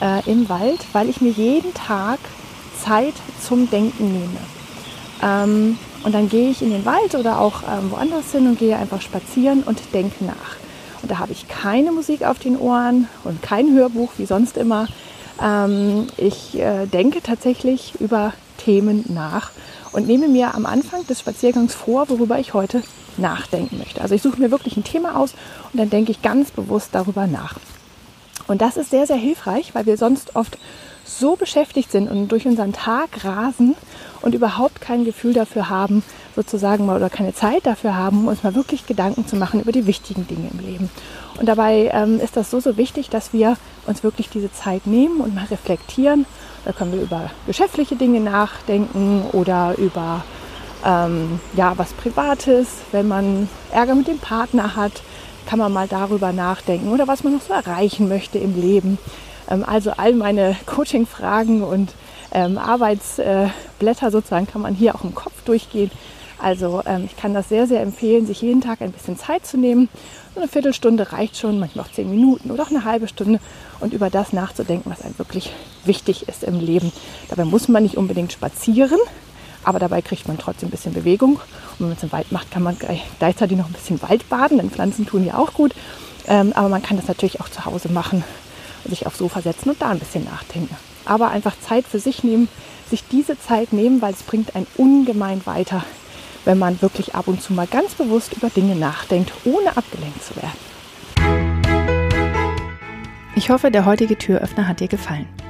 äh, im Wald, weil ich mir jeden Tag Zeit zum Denken nehme. Ähm, und dann gehe ich in den Wald oder auch ähm, woanders hin und gehe einfach spazieren und denke nach. Und da habe ich keine Musik auf den Ohren und kein Hörbuch wie sonst immer. Ähm, ich äh, denke tatsächlich über Themen nach und nehme mir am Anfang des Spaziergangs vor, worüber ich heute nachdenken möchte. Also ich suche mir wirklich ein Thema aus und dann denke ich ganz bewusst darüber nach. Und das ist sehr, sehr hilfreich, weil wir sonst oft so beschäftigt sind und durch unseren Tag rasen und überhaupt kein Gefühl dafür haben, sozusagen mal oder keine Zeit dafür haben, uns mal wirklich Gedanken zu machen über die wichtigen Dinge im Leben. Und dabei ähm, ist das so, so wichtig, dass wir uns wirklich diese Zeit nehmen und mal reflektieren. Da können wir über geschäftliche Dinge nachdenken oder über ähm, ja, was Privates, wenn man Ärger mit dem Partner hat, kann man mal darüber nachdenken oder was man noch so erreichen möchte im Leben. Ähm, also all meine Coaching-Fragen und ähm, Arbeitsblätter sozusagen kann man hier auch im Kopf durchgehen. Also ähm, ich kann das sehr, sehr empfehlen, sich jeden Tag ein bisschen Zeit zu nehmen. So eine Viertelstunde reicht schon, manchmal auch zehn Minuten oder auch eine halbe Stunde und über das nachzudenken, was einem wirklich wichtig ist im Leben. Dabei muss man nicht unbedingt spazieren, aber dabei kriegt man trotzdem ein bisschen Bewegung. Und wenn man es im Wald macht, kann man gleichzeitig noch ein bisschen Wald baden, denn Pflanzen tun ja auch gut. Ähm, aber man kann das natürlich auch zu Hause machen, sich aufs Sofa setzen und da ein bisschen nachdenken. Aber einfach Zeit für sich nehmen, sich diese Zeit nehmen, weil es bringt einen ungemein weiter, wenn man wirklich ab und zu mal ganz bewusst über Dinge nachdenkt, ohne abgelenkt zu werden. Ich hoffe, der heutige Türöffner hat dir gefallen.